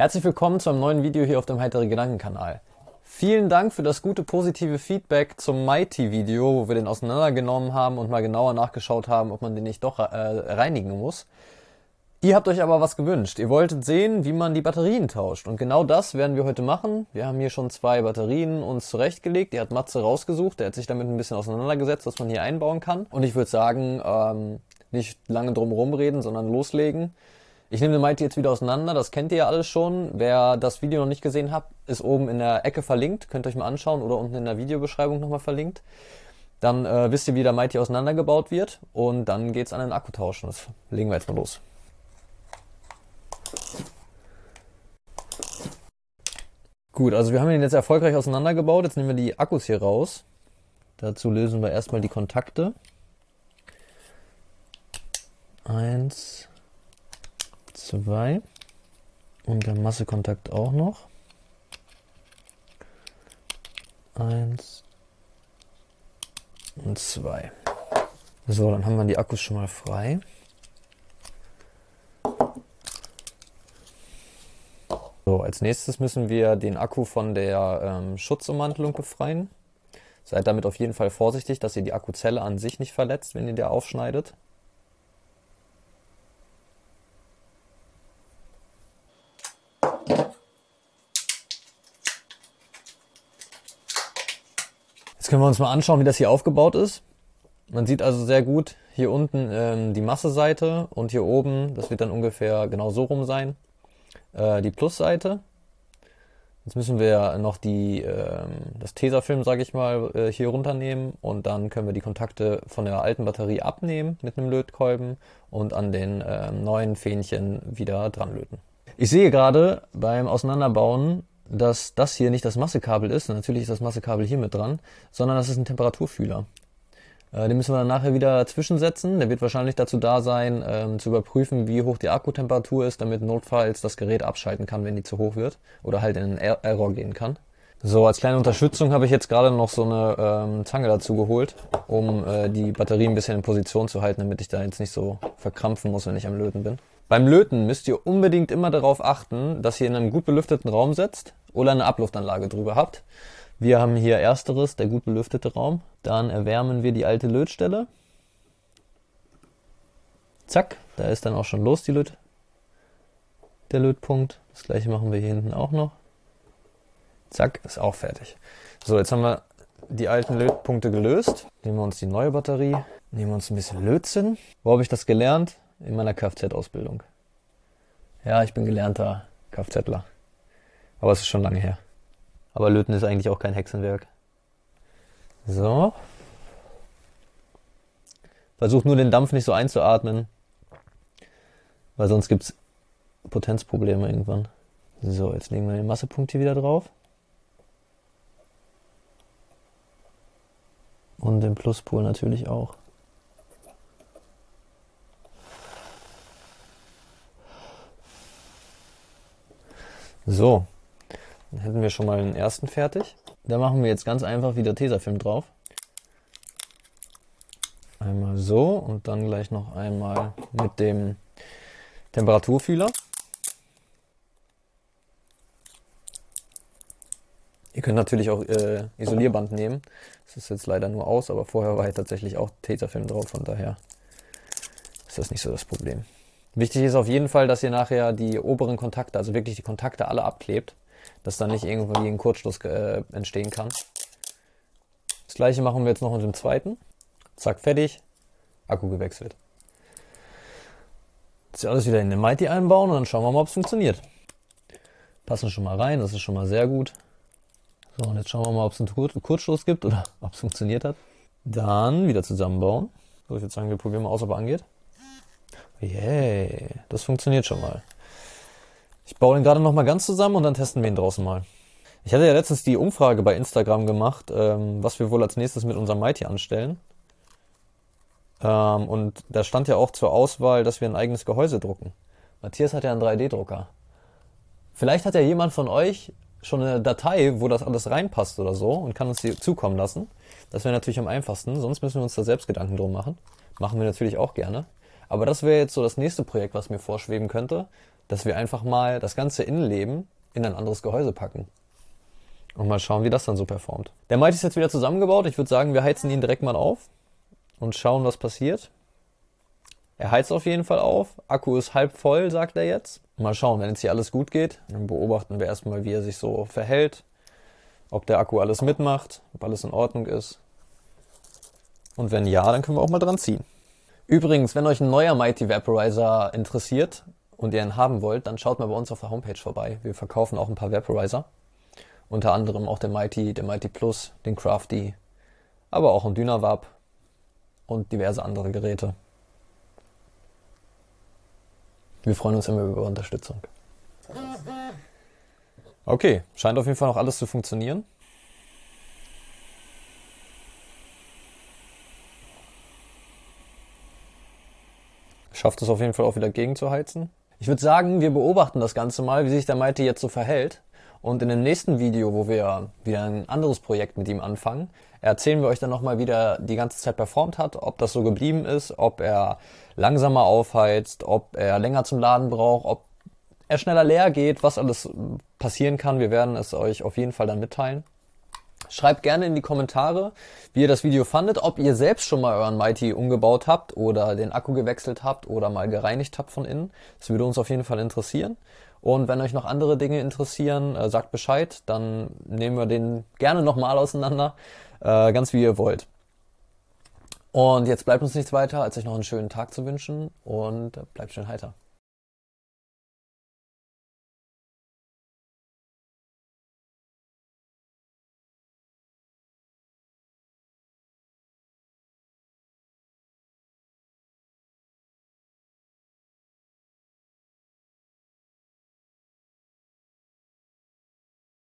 Herzlich willkommen zu einem neuen Video hier auf dem Heitere Gedanken Kanal. Vielen Dank für das gute positive Feedback zum Mighty Video, wo wir den auseinandergenommen haben und mal genauer nachgeschaut haben, ob man den nicht doch äh, reinigen muss. Ihr habt euch aber was gewünscht. Ihr wolltet sehen, wie man die Batterien tauscht. Und genau das werden wir heute machen. Wir haben hier schon zwei Batterien uns zurechtgelegt. Die hat Matze rausgesucht. Der hat sich damit ein bisschen auseinandergesetzt, was man hier einbauen kann. Und ich würde sagen, ähm, nicht lange drum reden, sondern loslegen. Ich nehme den Mighty jetzt wieder auseinander, das kennt ihr ja alles schon. Wer das Video noch nicht gesehen hat, ist oben in der Ecke verlinkt, könnt ihr euch mal anschauen oder unten in der Videobeschreibung nochmal verlinkt. Dann äh, wisst ihr, wie der Mighty auseinandergebaut wird und dann geht's an den Akku tauschen. Das legen wir jetzt mal los. Gut, also wir haben ihn jetzt erfolgreich auseinandergebaut. Jetzt nehmen wir die Akkus hier raus. Dazu lösen wir erstmal die Kontakte. Eins, zwei und der Massekontakt auch noch. Eins und zwei. So, dann haben wir die Akkus schon mal frei. So, als nächstes müssen wir den Akku von der ähm, Schutzummantelung befreien. Seid damit auf jeden Fall vorsichtig, dass ihr die Akkuzelle an sich nicht verletzt, wenn ihr die aufschneidet. Können wir uns mal anschauen, wie das hier aufgebaut ist. Man sieht also sehr gut hier unten ähm, die Masseseite und hier oben, das wird dann ungefähr genau so rum sein, äh, die Plusseite. Jetzt müssen wir noch die, ähm, das Tesafilm, sage ich mal, äh, hier runternehmen und dann können wir die Kontakte von der alten Batterie abnehmen mit einem Lötkolben und an den äh, neuen Fähnchen wieder dran löten. Ich sehe gerade beim Auseinanderbauen, dass das hier nicht das Massekabel ist, natürlich ist das Massekabel hier mit dran, sondern das ist ein Temperaturfühler. Äh, den müssen wir dann nachher wieder zwischensetzen. Der wird wahrscheinlich dazu da sein, ähm, zu überprüfen, wie hoch die Akkutemperatur ist, damit notfalls das Gerät abschalten kann, wenn die zu hoch wird oder halt in einen er Error gehen kann. So, als kleine Unterstützung habe ich jetzt gerade noch so eine ähm, Zange dazu geholt, um äh, die Batterie ein bisschen in Position zu halten, damit ich da jetzt nicht so verkrampfen muss, wenn ich am Löten bin. Beim Löten müsst ihr unbedingt immer darauf achten, dass ihr in einem gut belüfteten Raum setzt oder eine Abluftanlage drüber habt. Wir haben hier ersteres, der gut belüftete Raum. Dann erwärmen wir die alte Lötstelle. Zack, da ist dann auch schon los die Löt der Lötpunkt. Das gleiche machen wir hier hinten auch noch. Zack, ist auch fertig. So, jetzt haben wir die alten Lötpunkte gelöst. Nehmen wir uns die neue Batterie, nehmen wir uns ein bisschen Lötzinn. Wo habe ich das gelernt? In meiner Kfz-Ausbildung. Ja, ich bin gelernter Kfzler. Aber es ist schon lange her. Aber Löten ist eigentlich auch kein Hexenwerk. So. Versucht nur den Dampf nicht so einzuatmen. Weil sonst gibt's Potenzprobleme irgendwann. So, jetzt legen wir den Massepunkt hier wieder drauf. Und den Pluspol natürlich auch. So, dann hätten wir schon mal den ersten fertig. Da machen wir jetzt ganz einfach wieder Tesafilm drauf. Einmal so und dann gleich noch einmal mit dem Temperaturfühler. Ihr könnt natürlich auch äh, Isolierband nehmen. Das ist jetzt leider nur aus, aber vorher war hier tatsächlich auch Tesafilm drauf, von daher ist das nicht so das Problem. Wichtig ist auf jeden Fall, dass ihr nachher die oberen Kontakte, also wirklich die Kontakte alle abklebt, dass dann nicht irgendwie ein Kurzschluss äh, entstehen kann. Das gleiche machen wir jetzt noch mit dem zweiten. Zack, fertig. Akku gewechselt. Jetzt alles wieder in den Mighty einbauen und dann schauen wir mal, ob es funktioniert. Passen schon mal rein, das ist schon mal sehr gut. So, und jetzt schauen wir mal, ob es einen Kurzschluss gibt oder ob es funktioniert hat. Dann wieder zusammenbauen. So, ich würde sagen, wir probieren mal aus, ob er angeht. Yay, das funktioniert schon mal. Ich baue den gerade noch mal ganz zusammen und dann testen wir ihn draußen mal. Ich hatte ja letztens die Umfrage bei Instagram gemacht, ähm, was wir wohl als nächstes mit unserem Mighty anstellen. Ähm, und da stand ja auch zur Auswahl, dass wir ein eigenes Gehäuse drucken. Matthias hat ja einen 3D-Drucker. Vielleicht hat ja jemand von euch schon eine Datei, wo das alles reinpasst oder so und kann uns die zukommen lassen. Das wäre natürlich am einfachsten, sonst müssen wir uns da selbst Gedanken drum machen. Machen wir natürlich auch gerne. Aber das wäre jetzt so das nächste Projekt, was mir vorschweben könnte. dass wir einfach mal das ganze Innenleben in ein anderes Gehäuse packen. Und mal schauen, wie das dann so performt. Der Mighty ist jetzt wieder zusammengebaut. Ich würde sagen, wir heizen ihn direkt mal auf und schauen, was passiert. Er heizt auf jeden Fall auf. Akku ist halb voll, sagt er jetzt. Mal schauen, wenn jetzt hier alles gut geht, dann beobachten wir erstmal, wie er sich so verhält. Ob der Akku alles mitmacht, ob alles in Ordnung ist. Und wenn ja, dann können wir auch mal dran ziehen. Übrigens, wenn euch ein neuer Mighty Vaporizer interessiert und ihr ihn haben wollt, dann schaut mal bei uns auf der Homepage vorbei. Wir verkaufen auch ein paar Vaporizer. Unter anderem auch den Mighty, den Mighty Plus, den Crafty, aber auch ein Dynavap und diverse andere Geräte. Wir freuen uns immer über Unterstützung. Okay, scheint auf jeden Fall noch alles zu funktionieren. Schafft es auf jeden Fall auch wieder gegenzuheizen. Ich würde sagen, wir beobachten das Ganze mal, wie sich der Mighty jetzt so verhält. Und in dem nächsten Video, wo wir wieder ein anderes Projekt mit ihm anfangen, erzählen wir euch dann nochmal, wie der die ganze Zeit performt hat, ob das so geblieben ist, ob er langsamer aufheizt, ob er länger zum Laden braucht, ob er schneller leer geht, was alles passieren kann. Wir werden es euch auf jeden Fall dann mitteilen. Schreibt gerne in die Kommentare, wie ihr das Video fandet, ob ihr selbst schon mal euren Mighty umgebaut habt oder den Akku gewechselt habt oder mal gereinigt habt von innen. Das würde uns auf jeden Fall interessieren. Und wenn euch noch andere Dinge interessieren, äh, sagt Bescheid, dann nehmen wir den gerne nochmal auseinander, äh, ganz wie ihr wollt. Und jetzt bleibt uns nichts weiter, als euch noch einen schönen Tag zu wünschen und bleibt schön heiter.